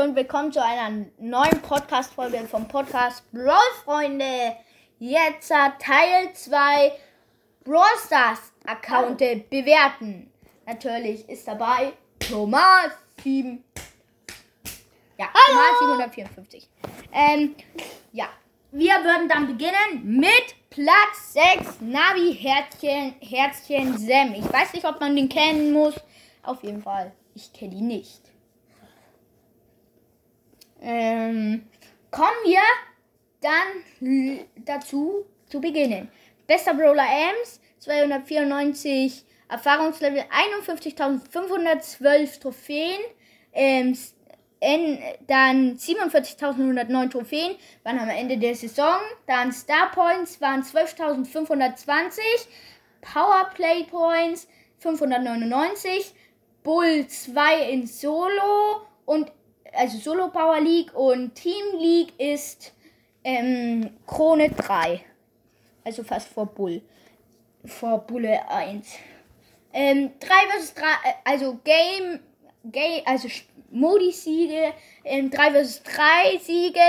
Leute und willkommen zu einer neuen Podcast-Folge vom Podcast Brawl Freunde. Jetzt Teil 2 Brawl Stars Account bewerten. Natürlich ist dabei Thomas 7. Ja, Thomas 754. Ähm, ja, wir würden dann beginnen mit Platz 6 Navi Herzchen, Herzchen Sam. Ich weiß nicht, ob man den kennen muss. Auf jeden Fall, ich kenne ihn nicht. Ähm, kommen wir dann dazu zu beginnen. Bester Brawler Ems, 294 Erfahrungslevel, 51.512 Trophäen. Ähm, dann 47.109 Trophäen waren am Ende der Saison. Dann Star Points waren 12.520. Powerplay Points 599. Bull 2 in Solo und also Solo Power League und Team League ist ähm, Krone 3. Also fast vor Bull. Vor Bulle 1. Ähm, 3 vs 3, also Game, Game also Modi-Siege, ähm, 3 vs 3 Siege,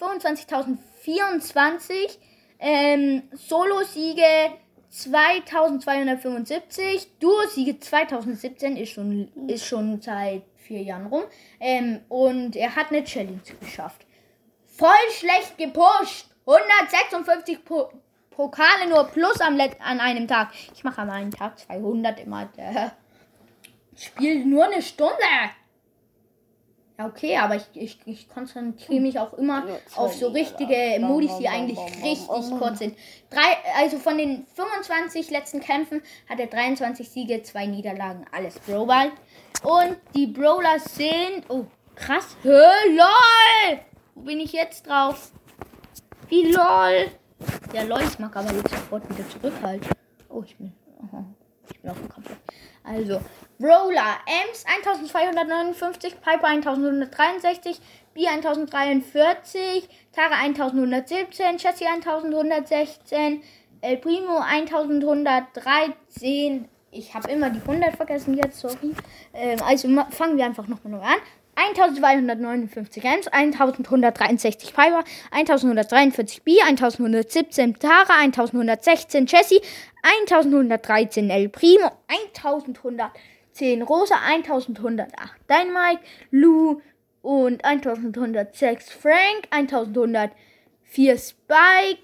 25.024, ähm, Solo-Siege 2275, Duo-Siege 2017 ist schon, ist schon seit vier Jahren rum. Ähm, und er hat eine Challenge geschafft. Voll schlecht gepusht. 156 po Pokale nur plus am Let an einem Tag. Ich mache an einem Tag 200 immer. Der spielt nur eine Stunde. Ja, okay, aber ich, ich, ich konzentriere mich auch immer auf so richtige Modis, die eigentlich richtig kurz sind. Drei, also von den 25 letzten Kämpfen hat er 23 Siege, zwei Niederlagen, alles Brawlball. Und die Brawler sind. Oh, krass. Hö, lol! Wo bin ich jetzt drauf? Wie lol? Ja, lol, ich mag aber jetzt sofort wieder zurück halt. Oh, ich bin. Aha, ich bin auf dem Kampf. Also, Brawler, Ems 1259, Piper 1163, B 1043, Tara 1117, Jessie 1116, El Primo 1113, ich habe immer die 100 vergessen jetzt, sorry. Ähm, also fangen wir einfach nochmal neu an. 1259 Ems, 1163 Piper, 1143 B, 1117 Tara, 1116 Jessie, 1113 El Primo, 1110 Rosa, 1108 Dynamite, Lou und 1106 Frank, 1104 Spike,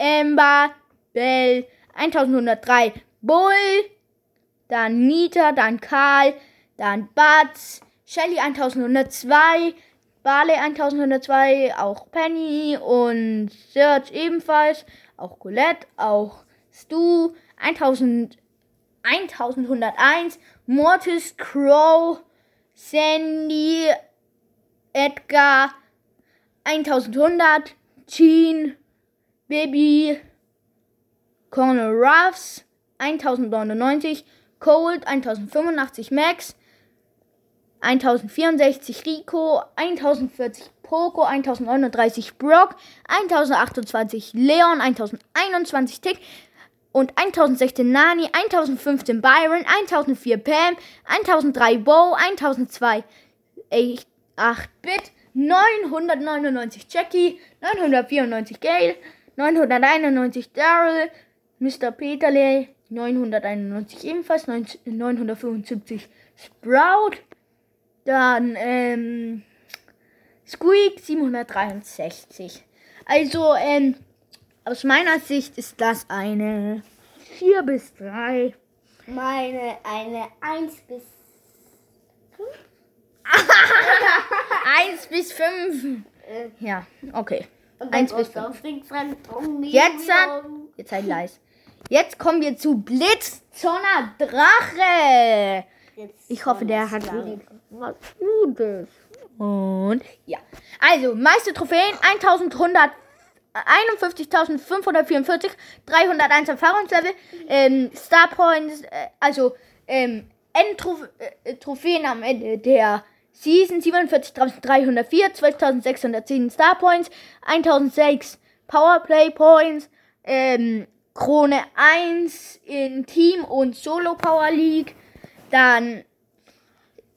Amber, Bell, 1103 Bull, dann Nita, dann Karl, dann Butz, Shelly 1102, Barley 1102, auch Penny und Serge ebenfalls, auch Colette, auch Stu 1000, 1101, Mortis, Crow, Sandy, Edgar 1100, Jean, Baby, Cornel Ruffs 1099, Cold 1085 Max, 1064 Rico, 1040 Poco, 1039 Brock, 1028 Leon, 1021 Tick und 1016 Nani, 1015 Byron, 1004 Pam, 1003 Bo, 1002 8-Bit, 999 Jackie, 994 Gale, 991 Daryl, Mr. Peterle, 991 ebenfalls, 975 Sprout, dann ähm, Squeak 763. Also ähm, aus meiner Sicht ist das eine 4 bis 3. Meine eine 1 bis 5. 1 bis 5. Ja, okay. 1 bis 5. Jetzt, jetzt halt leise. Jetzt kommen wir zu Blitzzonner Drache. Ich hoffe, der hat was Gutes. Und ja. Also, meiste Trophäen 1100. 51.544, 301 Erfahrungslevel, ähm, Star Points, äh, also ähm, Endtrophäen am Ende der Season 47.304, 12.610 Star Points, 1.006 Powerplay Points, ähm, Krone 1 in Team und Solo Power League, dann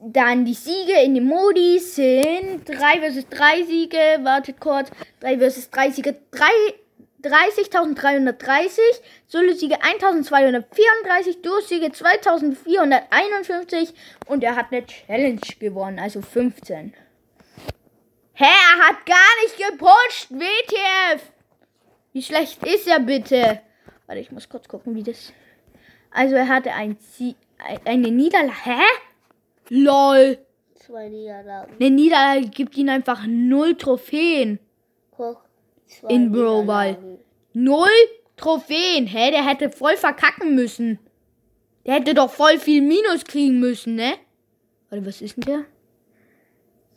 dann die Siege in den Modi sind 3 vs 3 Siege, wartet kurz, 3 vs 3 Siege, 30.330, Solo-Siege 1.234, Duo-Siege 2.451 und er hat eine Challenge gewonnen, also 15. Hä, er hat gar nicht gepusht, WTF! Wie schlecht ist er bitte? Warte, ich muss kurz gucken, wie das... Also er hatte ein Sie eine Niederlage. Hä? LOL. Zwei Niederlagen. Eine Niederlage gibt ihm einfach null Trophäen. Guck. Zwei In Brawl Ball. Niederlagen. Null Trophäen. Hä? Der hätte voll verkacken müssen. Der hätte doch voll viel Minus kriegen müssen, ne? Warte, was ist denn der?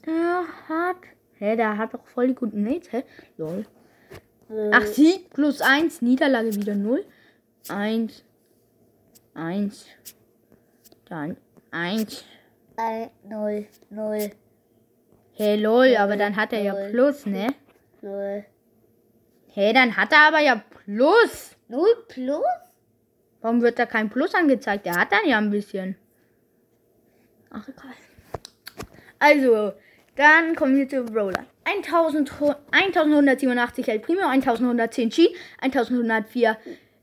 Der hat. Hä, der hat doch voll die guten Mates, hä? Lol. Äh, Ach, Sieg plus 1, Niederlage wieder 0. 1. 1. Dann 1. ein, null, null, Hey, lol, aber dann hat er ja. Plus, ne? null. Hey, dann hat er aber ja Plus. Null plus? Warum wird da kein Plus angezeigt? Der hat dann ja ein bisschen. Ach, egal. Also, dann kommen wir zu Roller. 1000 1187 El Primo, 1110 Chi, 1104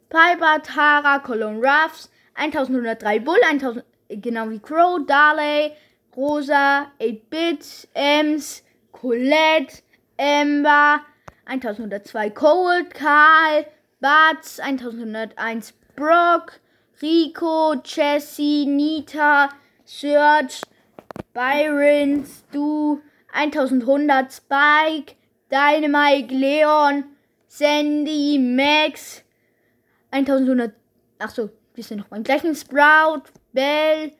Piper, Tara, Colon Ruffs, 1103 Bull, 1000, genau wie Crow, Darley, Rosa, 8-Bit, Ems, Colette, Amber, 1102 Cold, Karl, Bats, 1101 Brock, Rico, Jessie, Nita, Serge, Byron, Stu, 1100 Spike, Dynamite, Leon, Sandy, Max, 1100, achso, wir sind noch beim gleichen Sprout, Bell,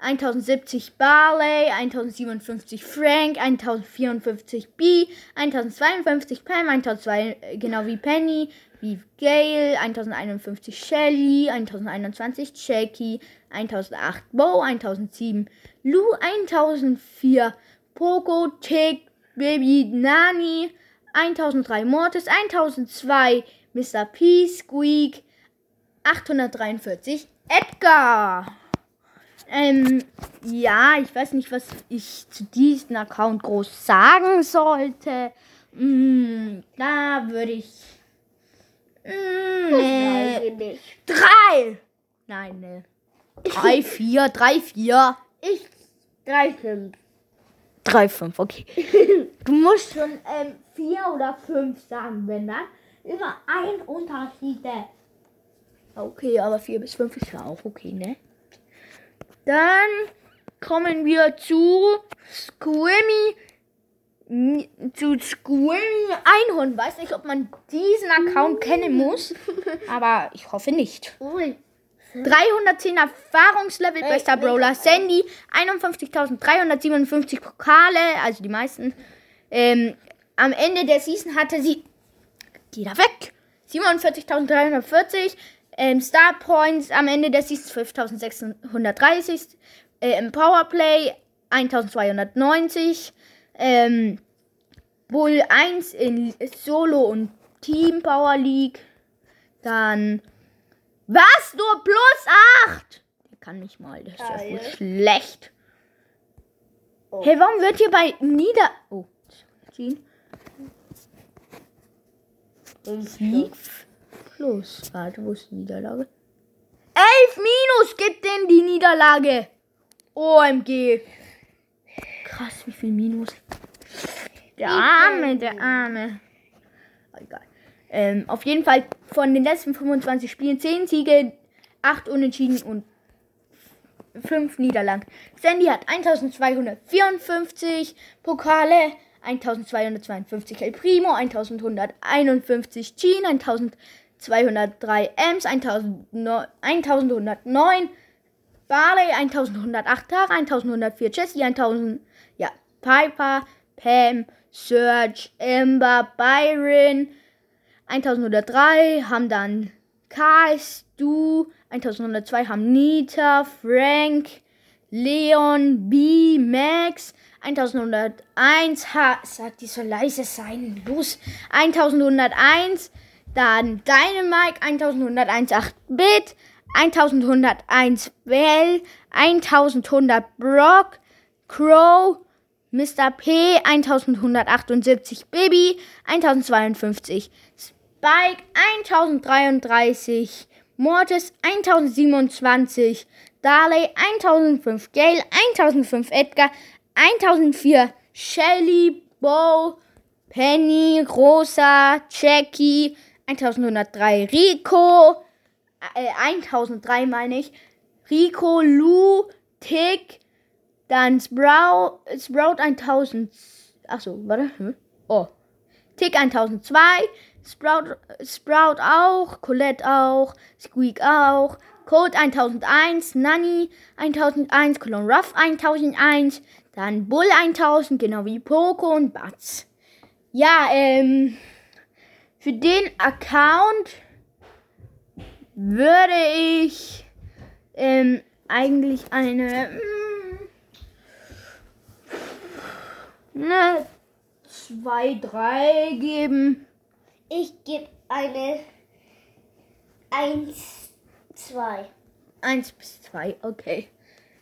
1070 Barley, 1057 Frank, 1054 B, 1052 Pam, 1002, äh, genau wie Penny, wie Gail, 1051 Shelly, 1021 Jackie, 1008 Bo, 1007 Lou, 1004 Poco, Tick, Baby Nani, 1003 Mortis, 1002 Mr. P, Squeak, 843 Edgar. Ähm, ja, ich weiß nicht, was ich zu diesem Account groß sagen sollte. Mm, da würde ich. Mm, nee. Nicht. Drei! Nein, ne. Drei, vier, drei, vier. Ich, drei, fünf. Drei, fünf, okay. Du musst schon ähm, vier oder fünf sagen, wenn dann. Immer ein Unterschied. Okay, aber vier bis fünf ist ja auch okay, ne? Dann kommen wir zu Squimmy. Zu Squimmy Einhorn. Weiß nicht, ob man diesen Account kennen muss. Aber ich hoffe nicht. Ui. 310 Erfahrungslevel, bester Brawler Sandy, 51.357 Pokale, also die meisten. Ähm, am Ende der Season hatte sie, geh da weg, 47.340 ähm, Star Points, am Ende der Season 5.630 äh, im Powerplay, 1.290 ähm, Bull 1 in Solo und Team Power League, dann was? Nur plus 8? Der kann nicht mal. Das ist ja Geil. schlecht. Oh. Hey, warum wird hier bei Nieder... Oh. Fünf Sieg plus. Warte, wo ist die Niederlage? 11 minus gibt denn die Niederlage. OMG. Krass, wie viel Minus. Der Arme, der Arme. Egal. Ähm, auf jeden Fall von den letzten 25 Spielen 10 Siege, 8 Unentschieden und 5 Niederlagen. Sandy hat 1254 Pokale, 1252 El Primo, 1151 Jean, 1203 Ems, 1009 1109 Barley, 1108 Tara, 1104 Jessie, 1000, ja, Piper, Pam, Serge, Amber, Byron, 1103 haben dann Karl, Stu, 1102 haben Nita, Frank, Leon, B, Max, 1101, ha, sagt die soll leise sein, los, 1101, dann Dynamite, 1101 8-Bit, 1101 Bell, 1100 Brock, Crow, Mr. P 1178, Baby 1052, Spike 1033, Mortis 1027, Darley 1005, Gale 1005, Edgar 1004, Shelly, Bo, Penny, Rosa, Jackie 1103, Rico äh, 1003 meine ich, Rico, Lou, Tick, dann Sprout, Sprout 1000. Achso, warte. Hm? Oh. Tick 1002. Sprout, Sprout auch. Colette auch. Squeak auch. Code 1001. Nanny 1001. Clone Ruff 1001. Dann Bull 1000. Genau wie Poco und Batz. Ja, ähm. Für den Account würde ich ähm, eigentlich eine. Eine 2, 3 geben. Ich gebe eine 1, 2. 1 bis 2, okay.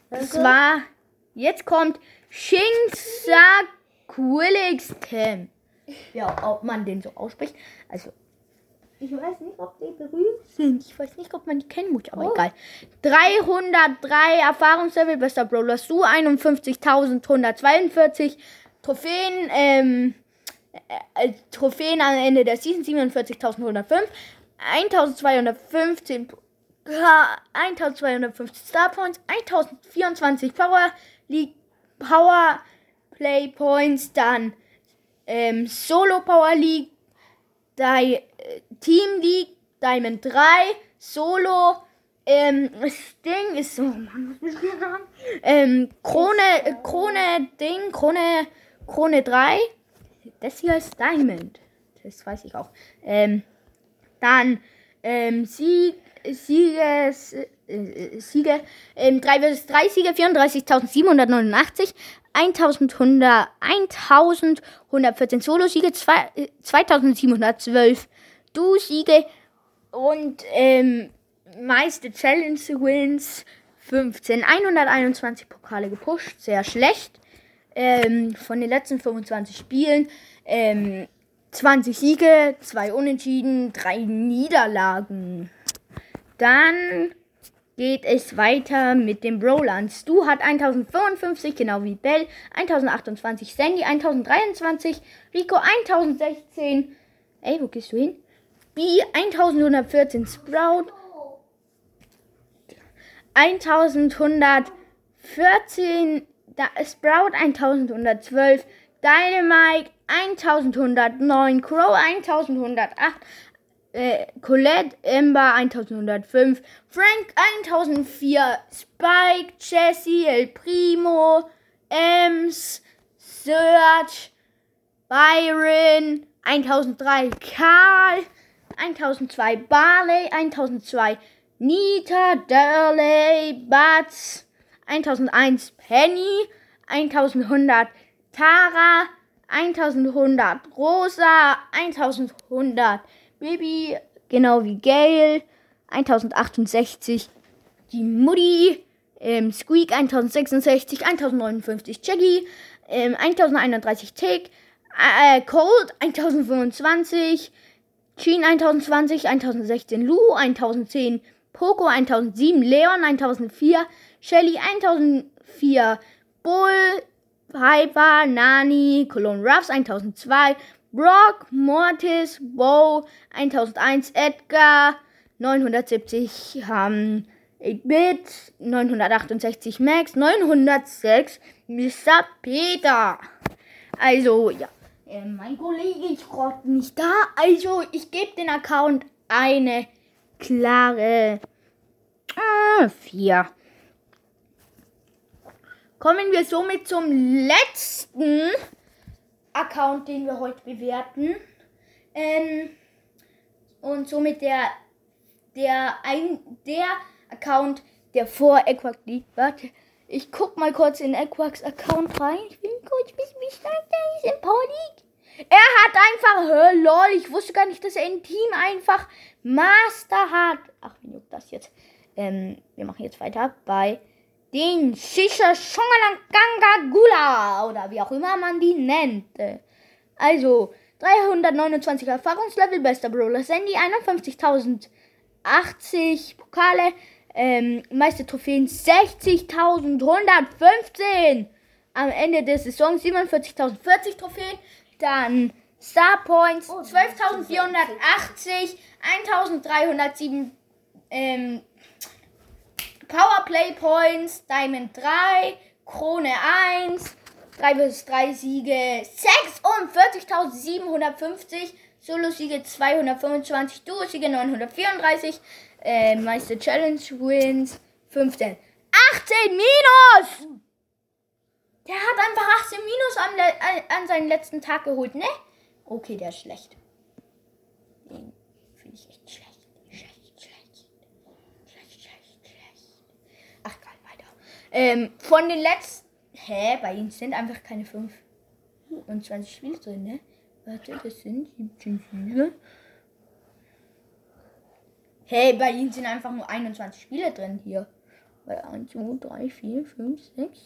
Das Danke. war. Jetzt kommt Shinsakuilixtem. Ja, ob man den so ausspricht. Also, ich weiß nicht, ob die berühmt sind. Ich weiß nicht, ob man die kennen muss, aber Oh. egal. 303 Erfahrungslevel, bester Brawler Su, 51.142 Trophäen, ähm, äh, äh, Trophäen am Ende der Season 47.105, 1215 Ja, 1250 Star Points, 1024 Power League Power Play Points, dann ähm, Solo Power League, Di äh, Team League, Diamond 3, Solo, ähm, Ding ist so, Mann, was ich hier sagen? Ähm, Krone, äh, Krone Ding, Krone, Krone 3, das hier ist Diamond, das weiß ich auch. Ähm, dann ähm, Sieg, Sieges, äh, äh, Siege, ähm, 3 vs 3 Siege, 34.789, 1100, 1114 Solo-Siege, zwei- äh, 2712 Du-Siege und ähm, meiste Challenge-Wins 15, 121 Pokale gepusht, sehr schlecht. Ähm, von den letzten 25 Spielen ähm, 20 Siege, 2 Unentschieden, 3 Niederlagen. Dann geht es weiter mit den Brawlern. Stu hat 1055, genau wie Bell, 1028 Sandy, 1023 Rico, 1016. Ey, wo gehst du hin? B, 1114 Sprout, 1114 da, Sprout 1112, Dynamite 1109, Crow 1108, äh, Colette Ember 1105, Frank 1004, Spike, Jesse, El Primo, Ems, Search, Byron 1003, Karl 1002, Barley 1002, Nita, Durley, Butz 1001, Penny 1100, Tara 1100, Rosa 1100, Baby, genau wie Gail 1068, die Mutti, ähm, Squeak 1066, 1059, Jackie, ähm, 1031 Tick, äh, Cold 1025, Sheen 1020, 1016 Lu, 1010 Poco 1007, Leon 1004, Shelly 1004, Bull, Piper, Nani, Cologne Ruffs 1002, Brock, Mortis, Bo 1001, Edgar 970, ähm, 8-Bit 968, Max 906, Mr. Peter. Also, ja. Äh, mein Kollege ist gerade nicht da. Also, ich gebe den Account eine klare 4. Kommen wir somit zum letzten Account, den wir heute bewerten. Ähm, und somit der, der, ein, der Account, der vor Equax liegt. Warte, ich guck mal kurz in Equax Account rein. Ich bin kurz bis wie stark der ist im Power. Er hat einfach, hör, lol, ich wusste gar nicht, dass er im Team einfach Master hat. Ach, wie juckt das jetzt? Ähm, wir machen jetzt weiter bei den Shisha Shongalanganga Gula oder wie auch immer man die nennt. Also 329 Erfahrungslevel, bester Brawler Sandy, 51.080 Pokale, ähm, meiste Trophäen 60.115. Am Ende der Saison 47.040 Trophäen, dann Star Points 12.480, 1.307 ähm, Powerplay Points, Diamond 3, Krone 1, 3 bis 3 Siege 46.750, Solo-Siege 225, Duo-Siege 934, äh, Meister Challenge Wins 15. 18 Minus! Der hat einfach 18 Minus an, an, seinen letzten Tag geholt, ne? Okay, der ist schlecht. Den finde ich echt schlecht. Schlecht, schlecht. Schlecht, schlecht, schlecht. Ach, geil, weiter. Ähm, von den letzten. Hä? Bei ihnen sind einfach keine 25 Spiele drin, ne? Warte, das sind 17 Spiele. Hey, bei ihnen sind einfach nur 21 Spiele drin hier. Bei 1, 2, 3, 4, 5, 6,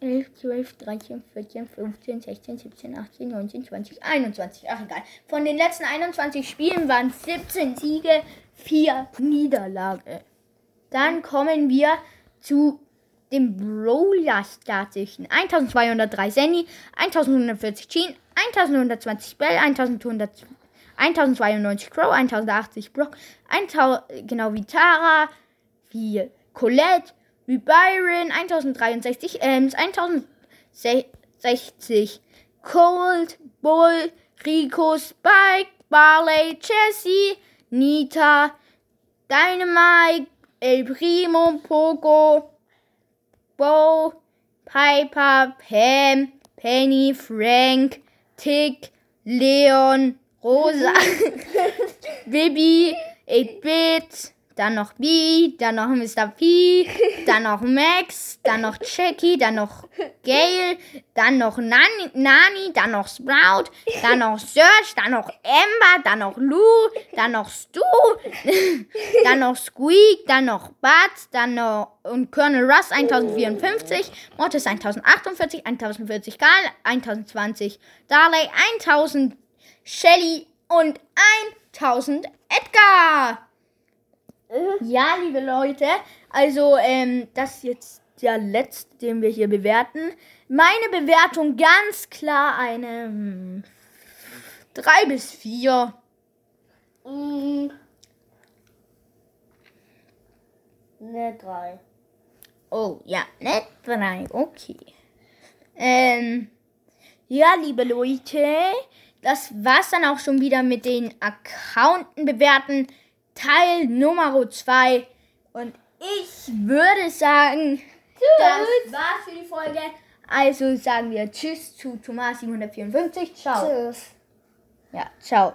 11, 12, 13, 14, 15, 16, 17, 18, 19, 20, 21. Ach egal. Von den letzten 21 Spielen waren 17 Siege, 4 Niederlage. Dann kommen wir zu dem Brawler-Statischen. 1203 Sandy, 1140 Jean, 1120 Bell, 1100, 1092 Crow, 1080 Brock, 1000, genau wie Tara, wie Colette, wie Byron, 1063 Ems, 1060 Cold, Bull, Rico, Spike, Barley, Jessie, Nita, Dynamite, El Primo, Poco, Bo, Piper, Pam, Penny, Frank, Tick, Leon, Rosa, Bibi, 8-Bit, dann noch B, dann noch Mr. P, dann noch Max, dann noch Jackie, dann noch Gail, dann noch Nani, Nani, dann noch Sprout, dann noch Serge, dann noch Amber, dann noch Lou, dann noch Stu, dann noch Squeak, dann noch Bud, dann noch und Colonel Russ 1054, Mortis 1048, 1040 Karl, 1020 Darley, 1000 Shelly und 1000 Edgar. Ja, liebe Leute, also ähm, das ist jetzt der letzte, den wir hier bewerten. Meine Bewertung ganz klar eine 3 bis 4. Mm. Ne, 3. Oh, ja, ne 3, okay. Ähm, ja, liebe Leute, das war's dann auch schon wieder mit den Accounten bewerten. Teil Nummer 2. Und ich würde sagen, das war's für die Folge. Also sagen wir Tschüss zu Thomas 754. Ciao. Tschüss. Ja, ciao.